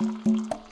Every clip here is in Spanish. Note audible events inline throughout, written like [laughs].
Hola,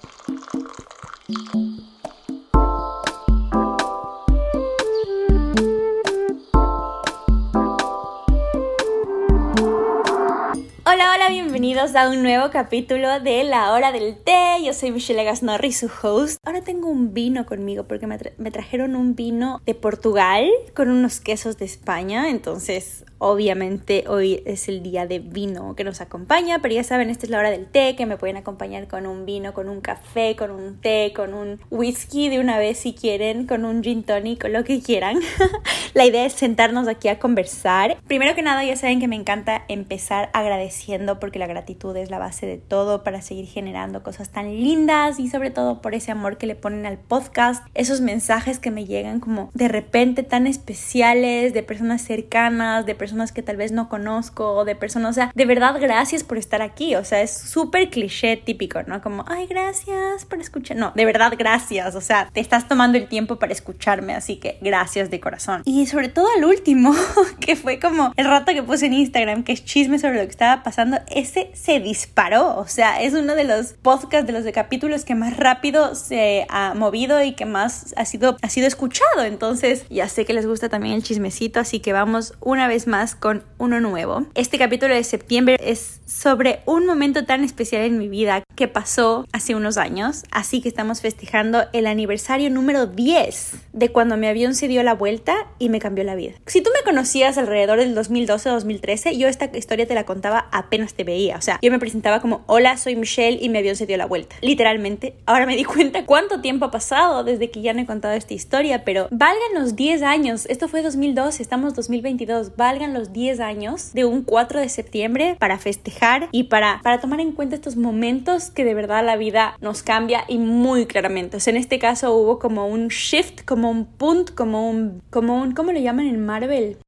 a un nuevo capítulo de La Hora del Té. Yo soy Michelle Gasnorri, su host. Ahora tengo un vino conmigo porque me, me, trajeron un vino de Portugal con unos quesos de España. Entonces, obviamente, hoy es el día de vino que nos acompaña. Pero ya saben, esta es la hora del té, que me pueden acompañar con un vino, con un café, con un té, con un whisky de una vez si quieren, con un gin tonic, con lo que quieran. [laughs] la idea es sentarnos aquí a conversar. Primero que nada, ya saben que me encanta empezar agradeciendo porque la gratitud es la base de todo para seguir generando cosas tan lindas y sobre todo por ese amor que le ponen al podcast, esos mensajes que me llegan como de repente tan especiales, de personas cercanas, de personas que tal vez no conozco, de personas, o sea, de verdad gracias por estar aquí, o sea, es súper cliché típico, ¿no? Como, ay, gracias por escuchar, no, de verdad gracias, o sea, te estás tomando el tiempo para escucharme, así que gracias de corazón. Y sobre todo al último, [laughs] que fue como el rato que puse en Instagram, que es chisme sobre lo que estaba pasando ese se disparó. O sea, es uno de los podcasts, de los de capítulos que más rápido se ha movido y que más ha sido, ha sido escuchado. Entonces, ya sé que les gusta también el chismecito, así que vamos una vez más con uno nuevo. Este capítulo de septiembre es sobre un momento tan especial en mi vida que pasó hace unos años. Así que estamos festejando el aniversario número 10 de cuando mi avión se dio la vuelta y me cambió la vida. Si tú me conocías alrededor del 2012-2013, yo esta historia te la contaba apenas te veía. O sea, yo me presentaba como, hola, soy Michelle y mi avión se dio la vuelta. Literalmente, ahora me di [laughs] cuenta cuánto tiempo ha pasado desde que ya no he contado esta historia, pero valgan los 10 años. Esto fue 2012, estamos 2022. Valgan los 10 años de un 4 de septiembre para festejar y para, para tomar en cuenta estos momentos que de verdad la vida nos cambia y muy claramente. En este caso hubo como un shift, como un punto, como un, como un, ¿cómo lo llaman en Marvel?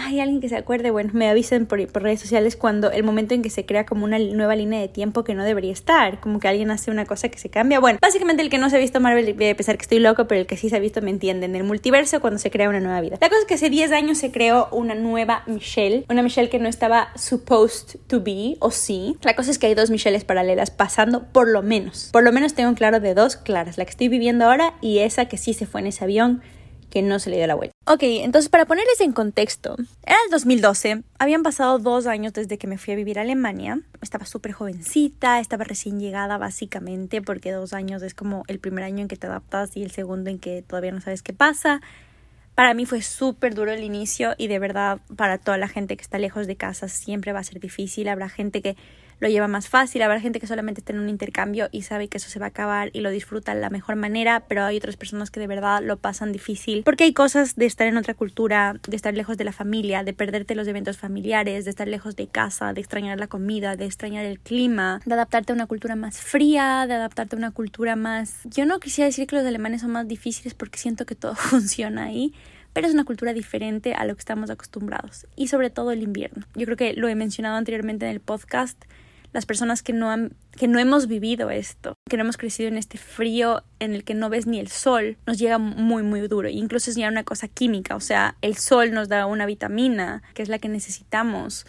Hay alguien que se acuerde, bueno, me avisen por, redes sociales cuando el momento en que se crea como una nueva línea de tiempo que no debería estar, como que alguien hace una cosa que se cambia. Bueno, básicamente el que no se ha visto Marvel, voy a pensar que estoy loco, pero el que sí se ha visto me entiende, en el multiverso cuando se crea una nueva vida. La cosa es que hace 10 años se creó una nueva Michelle, una Michelle que no estaba supposed to be, o sí. La cosa es que hay dos Michelles paralelas pasando, por lo menos. Por lo menos tengo un claro de dos claras, la que estoy viviendo ahora y esa que sí se fue en ese avión que no se le dio la vuelta. Ok, entonces para ponerles en contexto, era el 2012, habían pasado dos años desde que me fui a vivir a Alemania, estaba súper jovencita, estaba recién llegada básicamente, porque dos años es como el primer año en que te adaptas y el segundo en que todavía no sabes qué pasa. Para mí fue súper duro el inicio y de verdad para toda la gente que está lejos de casa siempre va a ser difícil, habrá gente que lo lleva más fácil. Habrá gente que solamente está en un intercambio y sabe que eso se va a acabar y lo disfruta de la mejor manera, pero hay otras personas que de verdad lo pasan difícil porque hay cosas de estar en otra cultura, de estar lejos de la familia, de perderte los eventos familiares, de estar lejos de casa, de extrañar la comida, de extrañar el clima, de adaptarte a una cultura más fría, de adaptarte a una cultura más... Yo no quisiera decir que los alemanes son más difíciles porque siento que todo [laughs] funciona ahí pero es una cultura diferente a lo que estamos acostumbrados y sobre todo el invierno. Yo creo que lo he mencionado anteriormente en el podcast, las personas que no, han, que no hemos vivido esto, que no hemos crecido en este frío en el que no ves ni el sol, nos llega muy, muy duro. Incluso es ya una cosa química, o sea, el sol nos da una vitamina, que es la que necesitamos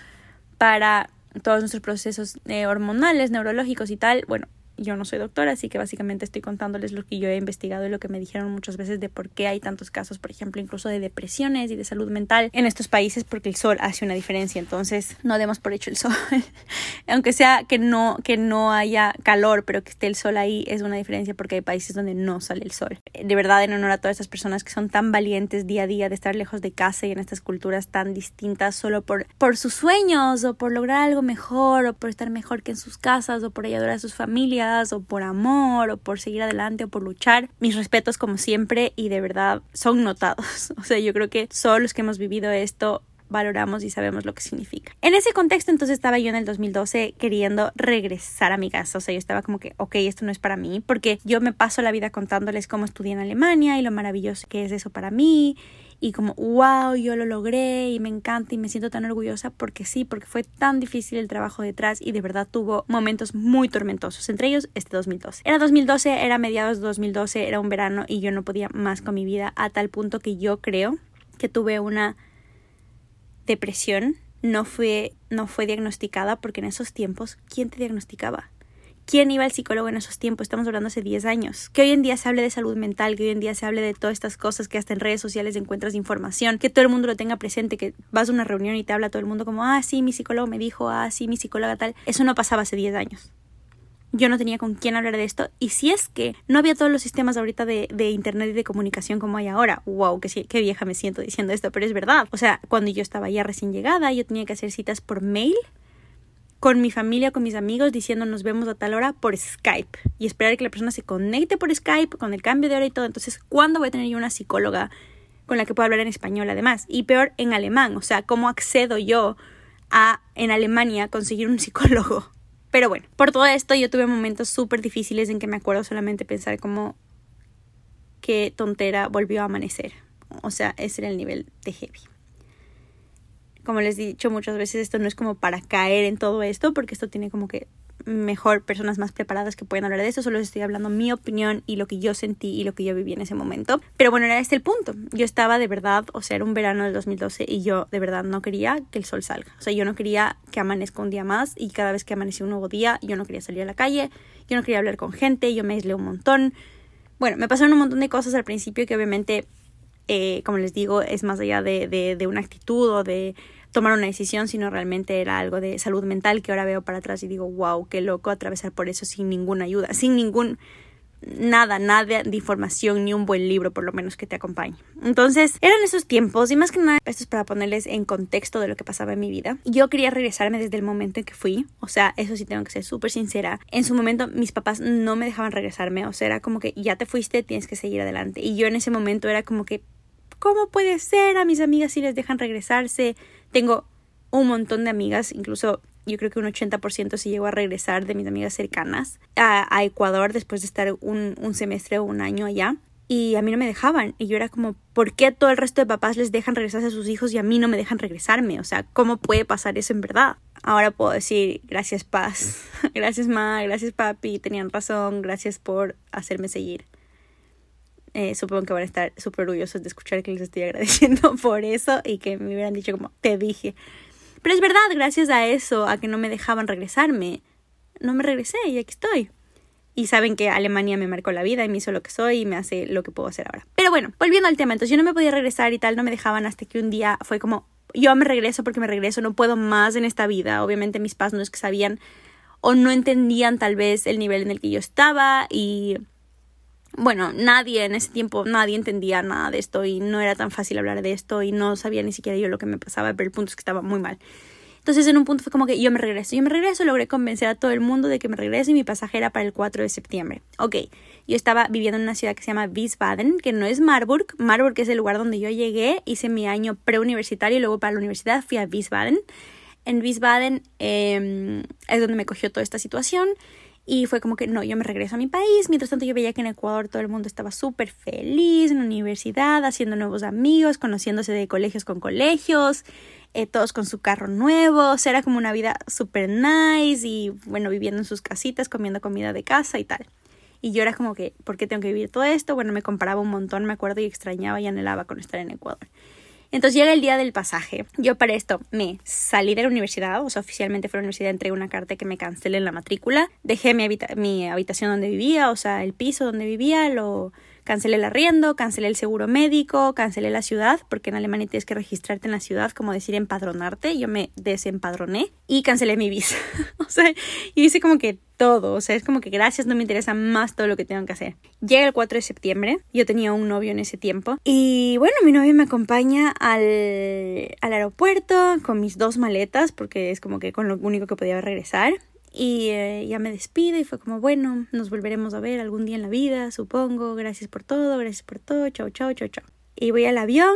para todos nuestros procesos eh, hormonales, neurológicos y tal. Bueno, yo no soy doctora, así que básicamente estoy contándoles lo que yo he investigado y lo que me dijeron muchas veces de por qué hay tantos casos, por ejemplo, incluso de depresiones y de salud mental en estos países, porque el sol hace una diferencia. Entonces, no demos por hecho el sol. [laughs] Aunque sea que no, que no haya calor, pero que esté el sol ahí, es una diferencia porque hay países donde no sale el sol. De verdad, en honor a todas estas personas que son tan valientes día a día de estar lejos de casa y en estas culturas tan distintas solo por, por sus sueños o por lograr algo mejor o por estar mejor que en sus casas o por ayudar a sus familias o por amor o por seguir adelante o por luchar. Mis respetos como siempre y de verdad son notados. [laughs] O sea, yo creo que solo los que hemos vivido esto valoramos y sabemos lo que significa. En ese contexto entonces estaba yo en el 2012 queriendo regresar a mi casa, o sea, yo estaba como que, ok, esto no es para mí, porque yo me paso la vida contándoles cómo estudié en Alemania y lo maravilloso que es eso para mí y como, wow, yo lo logré y me encanta y me siento tan orgullosa porque sí, porque fue tan difícil el trabajo detrás y de verdad tuvo momentos muy tormentosos, entre ellos este 2012. Era 2012, era mediados de 2012, era un verano y yo no podía más con mi vida a tal punto que yo creo que tuve una depresión. No fue, no fue diagnosticada porque en esos tiempos, ¿quién te diagnosticaba? ¿Quién iba al psicólogo en esos tiempos? Estamos hablando hace 10 años. Que hoy en día se hable de salud mental, que hoy en día se hable de todas estas cosas, que hasta en redes sociales encuentras información, que todo el mundo lo tenga presente, que vas a una reunión y te habla todo el mundo como, ah, sí, mi psicólogo me dijo, ah, sí, mi psicóloga tal. Eso no pasaba hace 10 años. Yo no tenía con quién hablar de esto. Y si es que no había todos los sistemas ahorita de, de internet y de comunicación como hay ahora. Wow, qué, qué vieja me siento diciendo esto, pero es verdad. O sea, cuando yo estaba ya recién llegada, yo tenía que hacer citas por mail con mi familia, con mis amigos, diciendo nos vemos a tal hora por Skype y esperar que la persona se conecte por Skype con el cambio de hora y todo. Entonces, ¿cuándo voy a tener yo una psicóloga con la que pueda hablar en español además? Y peor, en alemán. O sea, ¿cómo accedo yo a en Alemania conseguir un psicólogo? Pero bueno, por todo esto yo tuve momentos súper difíciles en que me acuerdo solamente pensar como qué tontera volvió a amanecer. O sea, ese era el nivel de heavy como les he dicho muchas veces, esto no es como para caer en todo esto, porque esto tiene como que mejor personas más preparadas que pueden hablar de esto, solo estoy hablando mi opinión y lo que yo sentí y lo que yo viví en ese momento. Pero bueno, era este el punto. Yo estaba de verdad, o sea, era un verano del 2012 y yo de verdad no quería que el sol salga. O sea, yo no quería que amanezca un día más y cada vez que amanecía un nuevo día, yo no quería salir a la calle, yo no quería hablar con gente, yo me aislé un montón. Bueno, me pasaron un montón de cosas al principio que obviamente, eh, como les digo, es más allá de, de, de una actitud o de tomar una decisión, sino realmente era algo de salud mental que ahora veo para atrás y digo, wow, qué loco atravesar por eso sin ninguna ayuda, sin ningún nada, nada de información, ni un buen libro por lo menos que te acompañe. Entonces, eran esos tiempos y más que nada, esto es para ponerles en contexto de lo que pasaba en mi vida. Yo quería regresarme desde el momento en que fui, o sea, eso sí tengo que ser súper sincera. En su momento mis papás no me dejaban regresarme, o sea, era como que ya te fuiste, tienes que seguir adelante. Y yo en ese momento era como que, ¿cómo puede ser? A mis amigas si les dejan regresarse tengo un montón de amigas, incluso yo creo que un 80% se llegó a regresar de mis amigas cercanas a, Ecuador después de estar un, un, semestre o un año allá. Y a mí no me dejaban. Y yo era como, ¿por qué todo el resto de papás les dejan regresarse a sus hijos y a mí no me dejan regresarme? O sea, ¿cómo puede pasar eso en verdad? Ahora puedo decir, gracias paz, [laughs] gracias ma, gracias papi, tenían razón, gracias por hacerme seguir. Eh, supongo que van a estar súper orgullosos de escuchar que les estoy [laughs] agradeciendo por eso y que me hubieran dicho como te dije. Pero es verdad, gracias a eso, a que no me dejaban regresarme, no me regresé y aquí estoy. Y saben que Alemania me marcó la vida y me hizo lo que soy y me hace lo que puedo hacer ahora. Pero bueno, volviendo al tema, entonces yo no me podía regresar y tal, no me dejaban hasta que un día fue como, yo me regreso porque me regreso, no puedo más en esta vida. Obviamente mis padres no es que sabían o no entendían tal vez el nivel en el que yo estaba y bueno, nadie en ese tiempo, nadie entendía nada de esto y no era tan fácil hablar de esto y no sabía ni siquiera yo lo que me pasaba, pero el punto es que estaba muy mal. Entonces en un punto fue como que yo me regreso, yo me regreso, logré convencer a todo el mundo de que me regrese y mi pasaje era para el 4 de septiembre. Ok, yo estaba viviendo en una ciudad que se llama Wiesbaden, que no es Marburg, Marburg es el lugar donde yo llegué, hice mi año preuniversitario y luego para la universidad fui a Wiesbaden. En Wiesbaden eh, es donde me cogió toda esta situación y fue como que no, yo me regreso a mi país. Mientras tanto yo veía que en Ecuador todo el mundo estaba súper feliz en la universidad, haciendo nuevos amigos, conociéndose de colegios con colegios, eh, todos con su carro nuevo. O sea, era como una vida súper nice y bueno, viviendo en sus casitas, comiendo comida de casa y tal. Y yo era como que, ¿por qué tengo que vivir todo esto? Bueno, me comparaba un montón, me acuerdo, y extrañaba y anhelaba con estar en Ecuador. Entonces llega el día del pasaje. Yo para esto me salí de la universidad, o sea, oficialmente fue a la universidad, entregué una carta que me cancelen la matrícula, dejé mi, mi habitación donde vivía, o sea, el piso donde vivía, lo cancelé el arriendo, cancelé el seguro médico, cancelé la ciudad, porque en Alemania tienes que registrarte en la ciudad, como decir empadronarte, yo me desempadroné y cancelé mi visa. [laughs] o sea, y hice como que todo, o sea, es como que gracias, no me interesa más todo lo que tengo que hacer. Llega el 4 de septiembre, yo tenía un novio en ese tiempo. Y bueno, mi novio me acompaña al, al aeropuerto con mis dos maletas porque es como que con lo único que podía regresar y eh, ya me despido y fue como, bueno, nos volveremos a ver algún día en la vida, supongo. Gracias por todo, gracias por todo. Chao, chao, chao, chao. Y voy al avión,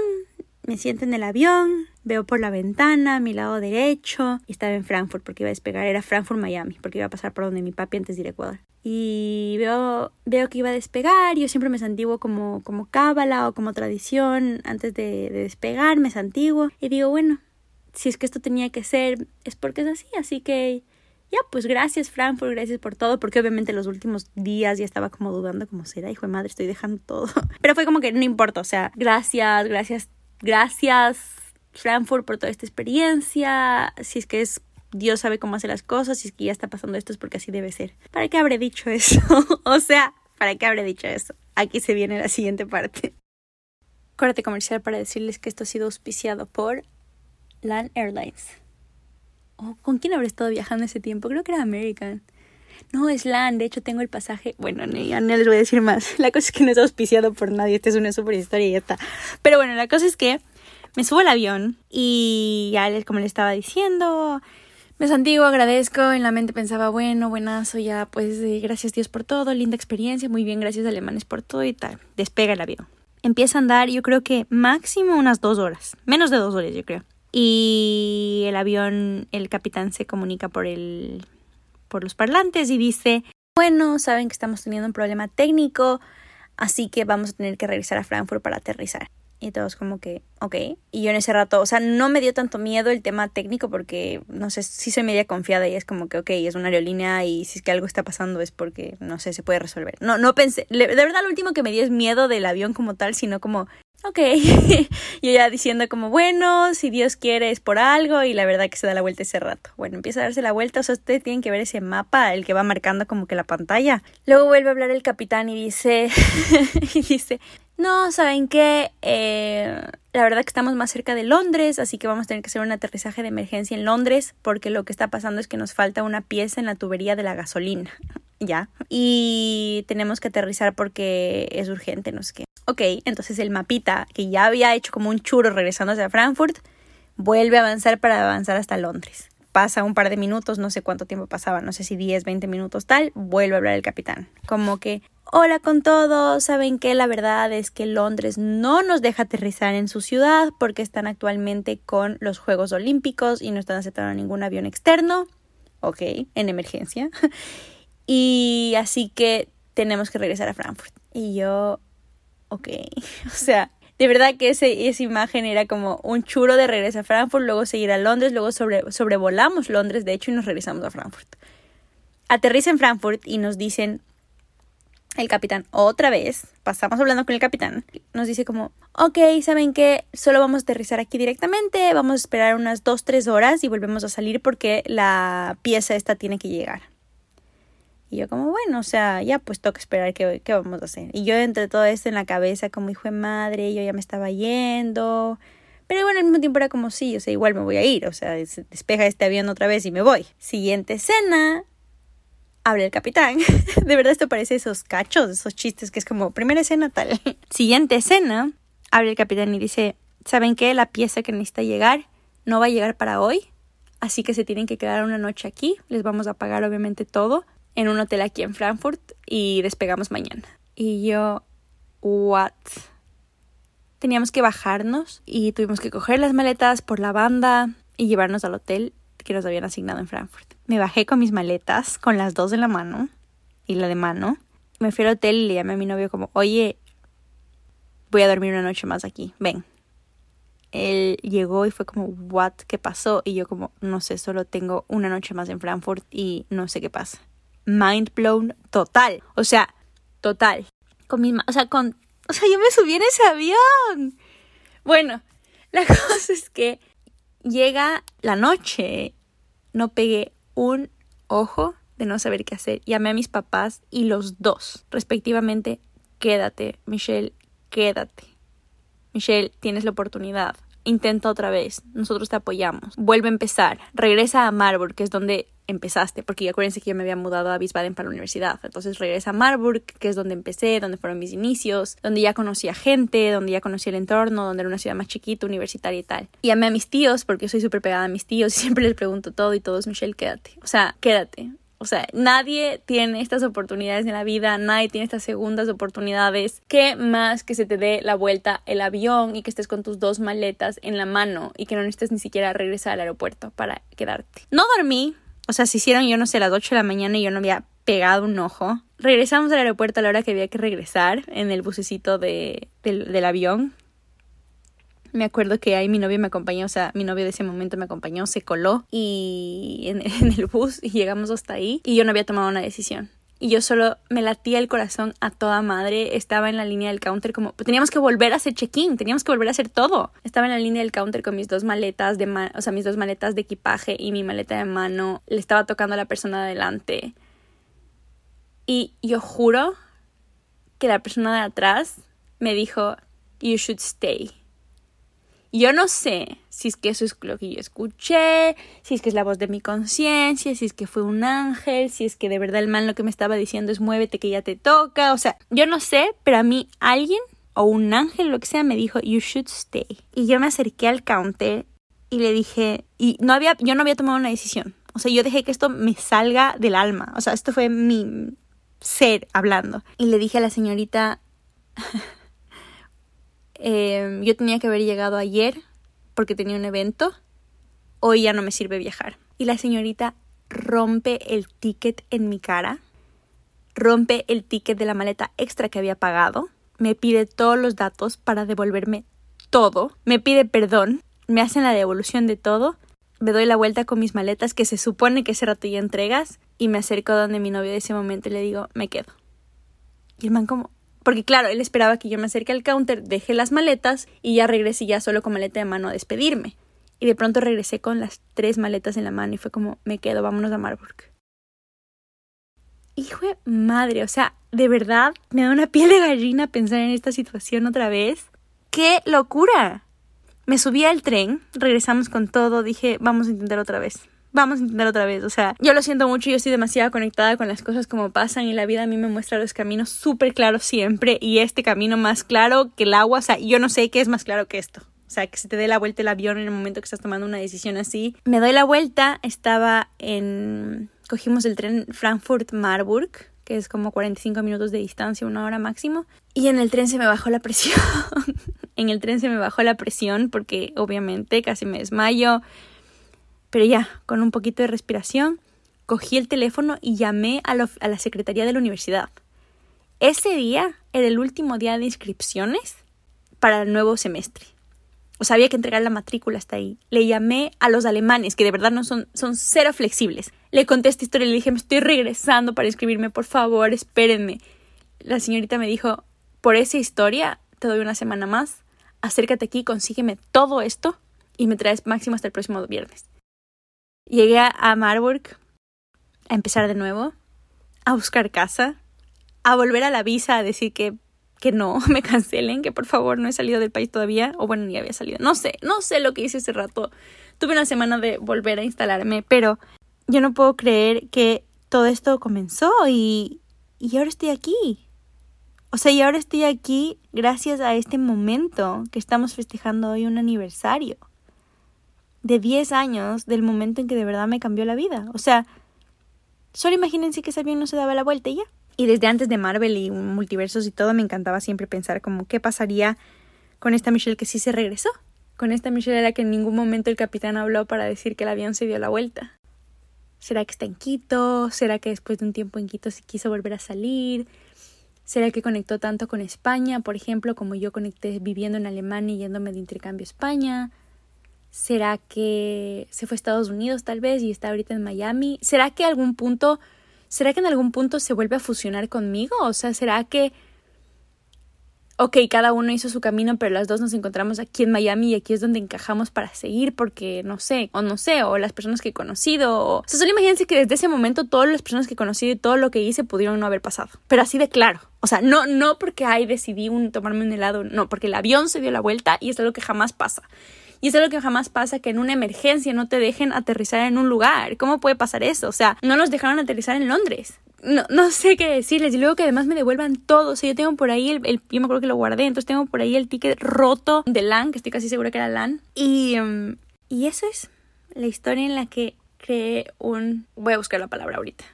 me siento en el avión, veo por la ventana, mi lado derecho, y estaba en Frankfurt porque iba a despegar, era Frankfurt, Miami, porque iba a pasar por donde mi papi antes de ir a Ecuador. Y veo, veo que iba a despegar, yo siempre me santiguo como, como cábala o como tradición, antes de, de despegar me santiguo, y digo, bueno, si es que esto tenía que ser, es porque es así, así que ya, pues gracias Frankfurt, gracias por todo, porque obviamente los últimos días ya estaba como dudando como será, hijo de madre, estoy dejando todo. [laughs] Pero fue como que no importa, o sea, gracias, gracias, gracias Frankfurt por toda esta experiencia, si es que es Dios sabe cómo hace las cosas y es que ya está pasando esto es porque así debe ser. ¿Para qué habré dicho eso? [laughs] o sea, ¿para qué habré dicho eso? Aquí se viene la siguiente parte. Corte comercial para decirles que esto ha sido auspiciado por Land Airlines. Oh, ¿Con quién habré estado viajando ese tiempo? Creo que era American. No, es LAN, de hecho tengo el pasaje. Bueno, ya no les voy a decir más. [laughs] La cosa es que no es auspiciado por nadie. Esta es una super historia y ya está. Pero bueno, la cosa es que me subo al avión y ya les, como les estaba diciendo, me santigo, agradezco. En la mente pensaba, bueno, buenazo, ya pues eh, gracias Dios por todo, linda experiencia, muy bien, gracias alemanes por todo y tal. Despega el avión. Empieza a andar, yo creo que máximo unas dos horas, menos de dos horas, yo creo. Y el avión, el capitán se comunica por el por los parlantes y dice, bueno, saben que estamos teniendo un problema técnico, así que vamos a tener que regresar a Frankfurt para aterrizar. Y todos como que, ok. Y yo en ese rato, o sea, no me dio tanto miedo el tema técnico porque, no sé, sí soy media confiada y es como que, ok, es una aerolínea y si es que algo está pasando es porque, no sé, se puede resolver. No, no pensé, de verdad lo último que me dio es miedo del avión como tal, sino como, ok, [laughs] yo ya diciendo como, bueno, si Dios quiere es por algo y la verdad que se da la vuelta ese rato. Bueno, empieza a darse la vuelta, o sea, ustedes tienen que ver ese mapa, el que va marcando como que la pantalla. Luego vuelve a hablar el capitán y dice, [laughs] y dice, no, ¿saben qué? Eh, la verdad que estamos más cerca de Londres, así que vamos a tener que hacer un aterrizaje de emergencia en Londres porque lo que está pasando es que nos falta una pieza en la tubería de la gasolina. [laughs] ya. Y tenemos que aterrizar porque es urgente, no sé qué. Ok, entonces el mapita que ya había hecho como un churro regresando hacia Frankfurt, vuelve a avanzar para avanzar hasta Londres. Pasa un par de minutos, no sé cuánto tiempo pasaba, no sé si 10, 20 minutos tal, vuelve a hablar el capitán. Como que, hola con todos, saben que la verdad es que Londres no nos deja aterrizar en su ciudad porque están actualmente con los Juegos Olímpicos y no están aceptando ningún avión externo. Ok, en emergencia. [laughs] y así que tenemos que regresar a Frankfurt. Y yo, ok, [laughs] o sea, de verdad que ese, esa imagen era como un churo de regreso a Frankfurt, luego seguir a Londres, luego sobre, sobrevolamos Londres, de hecho, y nos regresamos a Frankfurt. Aterriza en Frankfurt y nos dicen, el capitán, otra vez, pasamos hablando con el capitán, nos dice como, ok, ¿saben qué? Solo vamos a aterrizar aquí directamente, vamos a esperar unas 2-3 horas y volvemos a salir porque la pieza esta tiene que llegar. Y yo como, bueno, o sea, ya pues toca esperar qué, vamos a hacer. Y yo entre todo esto en la cabeza como hijo de madre, yo ya me estaba yendo. Pero bueno, al mismo tiempo era como, sí, o sea, igual me voy a ir. O sea, despeja este avión otra vez y me voy. Siguiente escena, habla el capitán. [laughs] de verdad esto parece esos cachos, esos chistes que es como, primera escena tal. [laughs] Siguiente escena, habla el capitán y dice, ¿saben qué? La pieza que necesita llegar no va a llegar para hoy. Así que se tienen que quedar una noche aquí. Les vamos a pagar obviamente todo en un hotel aquí en Frankfurt y despegamos mañana. Y yo, ¿what? Teníamos que bajarnos y tuvimos que coger las maletas por la banda y llevarnos al hotel que nos habían asignado en Frankfurt. Me bajé con mis maletas, con las dos en la mano y la de mano. Me fui al hotel y le llamé a mi novio como, oye, voy a dormir una noche más aquí, ven. Él llegó y fue como, what, ¿qué pasó? Y yo como, no sé, solo tengo una noche más en Frankfurt y no sé qué pasa mind blown total. O sea, total. Con mi, o sea, con, o sea, yo me subí en ese avión. Bueno, la [laughs] cosa es que llega la noche, no pegué un ojo de no saber qué hacer. Llamé a mis papás y los dos, respectivamente, quédate, Michelle, quédate. Michelle, tienes la oportunidad. Intenta otra vez. Nosotros te apoyamos. Vuelve a empezar. Regresa a Marburg, que es donde empezaste, porque acuérdense que yo me había mudado a Wiesbaden para la universidad. Entonces regresa a Marburg, que es donde empecé, donde fueron mis inicios, donde ya conocía gente, donde ya conocía el entorno, donde era una ciudad más chiquita, universitaria y tal. Y amé a mis tíos, porque yo soy súper pegada a mis tíos [laughs] y siempre les pregunto todo y todos, Michelle, quédate. O sea, quédate. O sea, nadie tiene estas oportunidades en la vida, nadie tiene estas segundas oportunidades. ¿Qué más que se te dé la vuelta el avión y que estés con tus dos maletas en la mano y que no necesites ni siquiera regresar al aeropuerto para quedarte? No dormí, o sea, se hicieron, yo no sé, las 8 de la mañana y yo no había pegado un ojo. Regresamos al aeropuerto a la hora que había que regresar en el bucecito de, del, avión. Me acuerdo que ahí mi novio me acompañó, o sea, mi novio de ese momento me acompañó, se coló y [laughs] en, el bus y llegamos hasta ahí y yo no había tomado una decisión. y yo solo me latía el corazón a toda madre. Estaba en la línea del counter como teníamos que volver a hacer check-in, teníamos que volver a hacer todo. Estaba en la línea del counter con mis dos maletas de o sea, mis dos maletas de equipaje y mi maleta de mano. Le estaba tocando a la persona de adelante. Y yo juro que la persona de atrás me dijo, "You should stay." Yo no sé si es que eso es lo que yo escuché, si es que es la voz de mi conciencia, si es que fue un ángel, si es que de verdad el man lo que me estaba diciendo es muévete que ya te toca, o sea, yo no sé, pero a mí alguien o un ángel, lo que sea, me dijo, you should stay. Y yo me acerqué al counter y le dije, y no había, yo no había tomado una decisión. O sea, yo dejé que esto me salga del alma. O sea, esto fue mi ser hablando. Y le dije a la señorita, [laughs] Em, yo tenía que haber llegado ayer porque tenía un evento. Hoy ya no me sirve viajar. Y la señorita rompe el ticket en mi cara. Rompe el ticket de la maleta extra que había pagado. Me pide todos los datos para devolverme todo. Me pide perdón. Me hacen la devolución de todo. Me doy la vuelta con mis maletas que se supone que ese rato ya entregas. Y me acerco donde mi novio de ese momento y le digo, me quedo. Y el man como, porque claro, él esperaba que yo me acerque al counter, deje las maletas y ya regresé ya solo con maleta de mano a despedirme. Y de pronto regresé con las tres maletas en la mano y fue como, me quedo, vámonos a Marburg. Hijo de madre, o sea, de verdad me da una piel de gallina pensar en esta situación otra vez. ¡Qué locura! Me subí al tren, regresamos con todo, dije, vamos a intentar otra vez vamos a intentar otra vez. O sea, yo lo siento mucho, yo estoy demasiado conectada con las cosas como pasan y la vida a mí me muestra los caminos súper claros siempre y este camino más claro que el agua, o sea, yo no sé qué es más claro que esto. O sea, que se te dé la vuelta el avión en el momento que estás tomando una decisión así. Me doy la vuelta, estaba en... Cogimos el tren Frankfurt-Marburg, que es como 45 minutos de distancia, una hora máximo. Y en el tren se me bajó la presión. [laughs] en el tren se me bajó la presión porque obviamente casi me desmayo. Pero ya, con un poquito de respiración, cogí el teléfono y llamé a, la secretaría de la universidad. Ese día era el último día de inscripciones para el nuevo semestre. O sea, había que entregar la matrícula hasta ahí. Le llamé a los alemanes, que de verdad no son, son cero flexibles. Le conté esta historia y le dije, me estoy regresando para inscribirme, por favor, espérenme. La señorita me dijo, por esa historia te doy una semana más, acércate aquí, consígueme todo esto y me traes máximo hasta el próximo viernes. Llegué a Marburg a empezar de nuevo, a buscar casa, a volver a la visa a decir que, que no, [laughs] me cancelen, que por favor no he salido del país todavía, o bueno, ni había salido. No sé, no sé lo que hice ese rato. Tuve una semana de volver a instalarme, pero yo no puedo creer que todo esto comenzó y, y ahora estoy aquí. O sea, y ahora estoy aquí gracias a este momento que estamos festejando hoy un aniversario de 10 años del momento en que de verdad me cambió la vida. O sea, solo imagínense que ese avión no se daba la vuelta y ya. Y desde antes de Marvel y multiversos y todo, me encantaba siempre pensar como qué pasaría con esta Michelle que sí se regresó. Con esta Michelle a la que en ningún momento el capitán habló para decir que el avión se dio la vuelta. ¿Será que está en Quito? ¿Será que después de un tiempo en Quito se quiso volver a salir? ¿Será que conectó tanto con España, por ejemplo, como yo conecté viviendo en Alemania y yéndome de intercambio a España? ¿Será que se fue a Estados Unidos tal vez y está ahorita en Miami? ¿Será que algún punto, será que en algún punto se vuelve a fusionar conmigo? O sea, ¿será que, ok, cada uno hizo su camino, pero las dos nos encontramos aquí en Miami y aquí es donde encajamos para seguir porque no sé, o no sé, o las personas que he conocido, o, sea, solo imagínense que desde ese momento todas las personas que he conocido y todo lo que hice pudieron no haber pasado, pero así de claro. O sea, no, no porque ay, decidí un, tomarme un helado, no, porque el avión se dio la vuelta y es algo que jamás pasa. Y es algo que jamás pasa que en una emergencia no te dejen aterrizar en un lugar. ¿Cómo puede pasar eso? O sea, no nos dejaron aterrizar en Londres. No, no sé qué decirles. Y luego que además me devuelvan todo. O sea, yo tengo por ahí el, Yo me acuerdo que lo guardé. Entonces tengo por ahí el ticket roto de LAN, que estoy casi segura que era LAN. Y, um, y eso es la historia en la que creé un... Voy a buscar la palabra ahorita.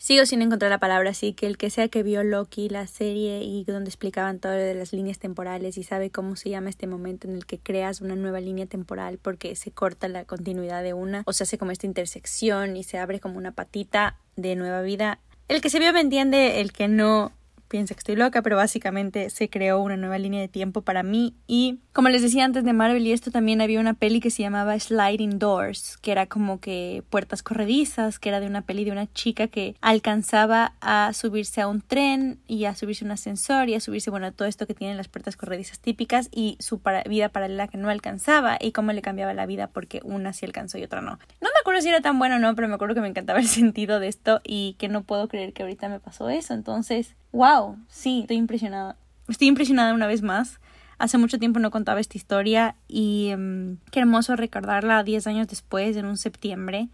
Sigo sin encontrar la palabra, así que el que sea que vio Loki, la serie y donde explicaban todo de las líneas temporales y sabe cómo se llama este momento en el que creas una nueva línea temporal porque se corta la continuidad de una o se hace como esta intersección y se abre como una patita de nueva vida. El que se vio me entiende, el que no, piensa que estoy loca, pero básicamente se creó una nueva línea de tiempo para mí. Y como les decía antes de Marvel y esto, también había una peli que se llamaba Sliding Doors, que era como que puertas corredizas, que era de una peli de una chica que alcanzaba a subirse a un tren y a subirse a un ascensor y a subirse, bueno, todo esto que tienen las puertas corredizas típicas y su vida paralela que no alcanzaba y cómo le cambiaba la vida porque una sí alcanzó y otra no. No me acuerdo si era tan bueno o no, pero me acuerdo que me encantaba el [laughs] sentido de esto y que no puedo creer que ahorita me pasó eso. Entonces, wow, sí, estoy impresionada. Estoy impresionada una vez más. Hace mucho tiempo no contaba esta historia y em, qué hermoso recordarla 10 años después, en un septiembre.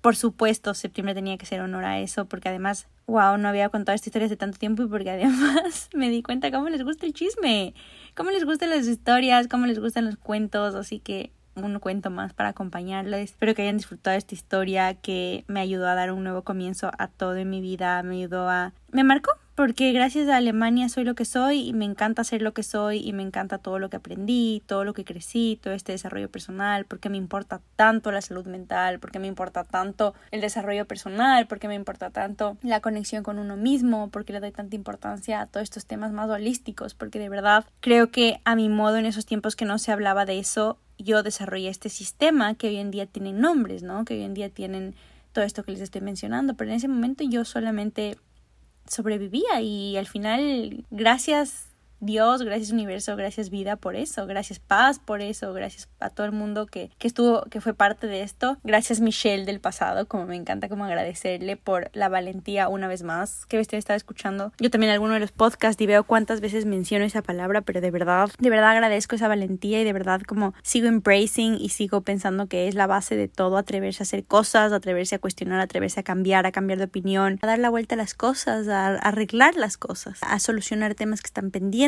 Por supuesto, septiembre tenía que ser honor a eso, porque además, wow, no había contado esta historia hace tanto tiempo y porque además [laughs] me di cuenta cómo les gusta el chisme, cómo les gustan las historias, cómo les gustan los cuentos, así que un cuento más para acompañarles. Espero que hayan disfrutado esta historia que me ayudó a dar un nuevo comienzo a todo en mi vida, me ayudó a... me marcó porque gracias a Alemania soy lo que soy y me encanta ser lo que soy y me encanta todo lo que aprendí, todo lo que crecí, todo este desarrollo personal, porque me importa tanto la salud mental, porque me importa tanto el desarrollo personal, porque me importa tanto la conexión con uno mismo, porque le doy tanta importancia a todos estos temas más holísticos, porque de verdad creo que a mi modo en esos tiempos que no se hablaba de eso, yo desarrollé este sistema que hoy en día tienen nombres, ¿no? Que hoy en día tienen todo esto que les estoy mencionando, pero en ese momento yo solamente sobrevivía y al final, gracias Dios, gracias universo, gracias vida por eso, gracias paz por eso, gracias a todo el mundo que, que estuvo, que fue parte de esto, gracias Michelle del pasado, como me encanta como agradecerle por la valentía una vez más que usted estaba escuchando. Yo también alguno de los podcasts y veo cuántas veces menciono esa palabra, pero de verdad, de verdad agradezco esa valentía y de verdad como sigo embracing y sigo pensando que es la base de todo, atreverse a hacer cosas, atreverse a cuestionar, atreverse a cambiar, a cambiar de opinión, a dar la vuelta a las cosas, a arreglar las cosas, a solucionar temas que están pendientes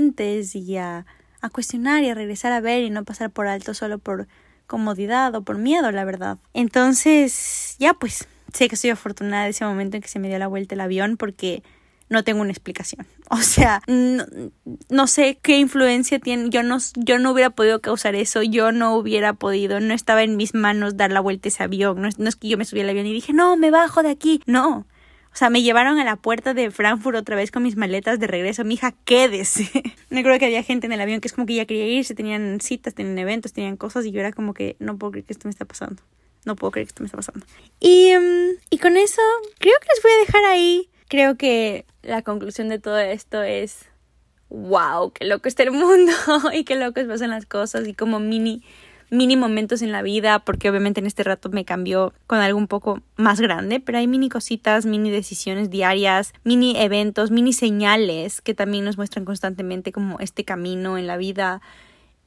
y a, cuestionar y a regresar a ver y no pasar por alto solo por comodidad o por miedo, la verdad. Entonces, ya pues, sé que estoy afortunada de ese momento en que se me dio la vuelta el avión porque no tengo una explicación. [laughs] O sea, no, no, sé qué influencia tiene. Yo no, yo no hubiera podido causar eso. Yo no hubiera podido. No estaba en mis manos dar la vuelta ese avión. No, no es que yo me subí al avión y dije, no, me bajo de aquí. No. O sea, me llevaron a la puerta de Frankfurt otra vez con mis maletas de regreso. Mi hija, quédese. [laughs] me acuerdo que había gente en el avión que es como que ya quería irse, tenían citas, tenían eventos, tenían cosas y yo era como que no puedo creer que esto me está pasando. No puedo creer que esto me está pasando. Y, mm, y con eso, creo que les voy a dejar ahí. Creo que la conclusión de todo esto es, wow, qué loco está el mundo [laughs] y qué locos pasan las cosas y como mini mini momentos en la vida, porque obviamente en este rato me cambió con algo un poco más grande, pero hay mini cositas, mini decisiones diarias, mini eventos, mini señales que también nos muestran constantemente como este camino en la vida.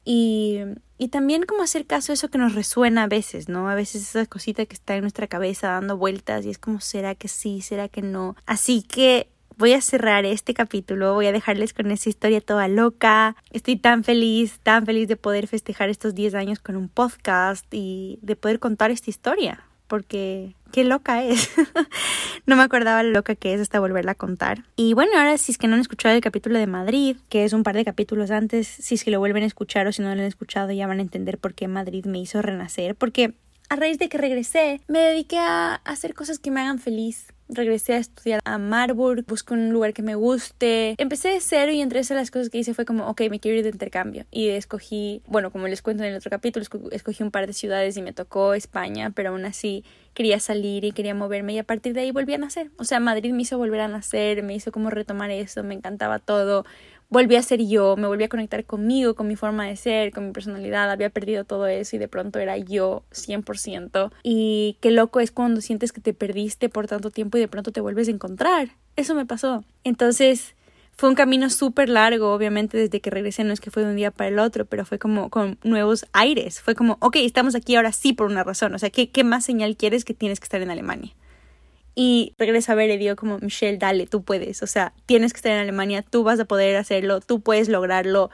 Y, y también como hacer caso a eso que nos resuena a veces, ¿no? A veces esa cosita que está en nuestra cabeza dando vueltas y es como, ¿será que sí? ¿Será que no? Así que voy a cerrar este capítulo, voy a dejarles con esa historia toda loca. Estoy tan feliz, tan feliz de poder festejar estos 10 años con un podcast y de poder contar esta historia, porque qué loca es. [laughs] no me acordaba lo loca que es hasta volverla a contar. Y bueno, ahora si es que no han escuchado el capítulo de Madrid, que es un par de capítulos antes, si es que lo vuelven a escuchar o si no lo han escuchado ya van a entender por qué Madrid me hizo renacer, porque a raíz de que regresé, me dediqué a hacer cosas que me hagan feliz regresé a estudiar a Marburg, busqué un lugar que me guste. Empecé de cero y entre esas las cosas que hice fue como, ok, me quiero ir de intercambio. Y escogí, bueno, como les cuento en el otro capítulo, escogí un par de ciudades y me tocó España, pero aún así quería salir y quería moverme y a partir de ahí volví a nacer. O sea, Madrid me hizo volver a nacer, me hizo como retomar eso, me encantaba todo volví a ser yo, me volví a conectar conmigo, con mi forma de ser, con mi personalidad, había perdido todo eso y de pronto era yo 100%. Y qué loco es cuando sientes que te perdiste por tanto tiempo y de pronto te vuelves a encontrar. Eso me pasó. Entonces, fue un camino súper largo, obviamente desde que regresé no es que fue de un día para el otro, pero fue como con nuevos aires, fue como, ok, estamos aquí ahora sí por una razón, o sea, ¿qué, qué más señal quieres que tienes que estar en Alemania? Y regreso a ver y digo como, Michelle, dale, tú puedes. O sea, tienes que estar en Alemania, tú vas a poder hacerlo, tú puedes lograrlo.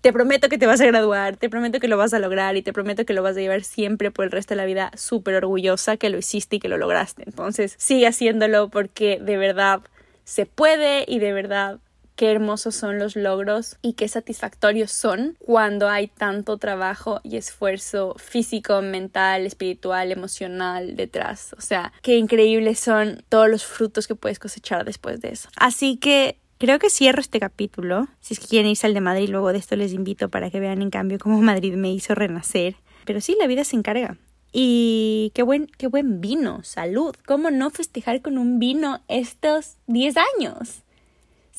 Te prometo que te vas a graduar, te prometo que lo vas a lograr y te prometo que lo vas a llevar siempre por el resto de la vida súper orgullosa que lo hiciste y que lo lograste. Entonces, sigue haciéndolo porque de verdad se puede y de verdad qué hermosos son los logros y qué satisfactorios son cuando hay tanto trabajo y esfuerzo físico, mental, espiritual, emocional detrás. O sea, qué increíbles son todos los frutos que puedes cosechar después de eso. Así que creo que cierro este capítulo. Si es que quieren irse al de Madrid, luego de esto les invito para que vean en cambio cómo Madrid me hizo renacer. Pero sí, la vida se encarga. Y qué buen, qué buen vino, salud. ¿Cómo no festejar con un vino estos 10 años?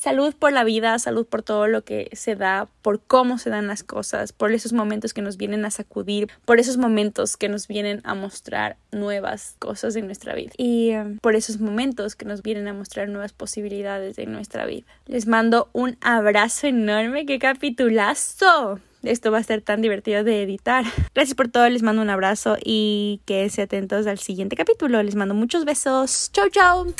Salud por la vida, salud por todo lo que se da, por cómo se dan las cosas, por esos momentos que nos vienen a sacudir, por esos momentos que nos vienen a mostrar nuevas cosas en nuestra vida y um, por esos momentos que nos vienen a mostrar nuevas posibilidades en nuestra vida. Les mando un abrazo enorme, qué capitulazo. Esto va a ser tan divertido de editar. Gracias por todo, les mando un abrazo y que atentos al siguiente capítulo. Les mando muchos besos. Chau, chau.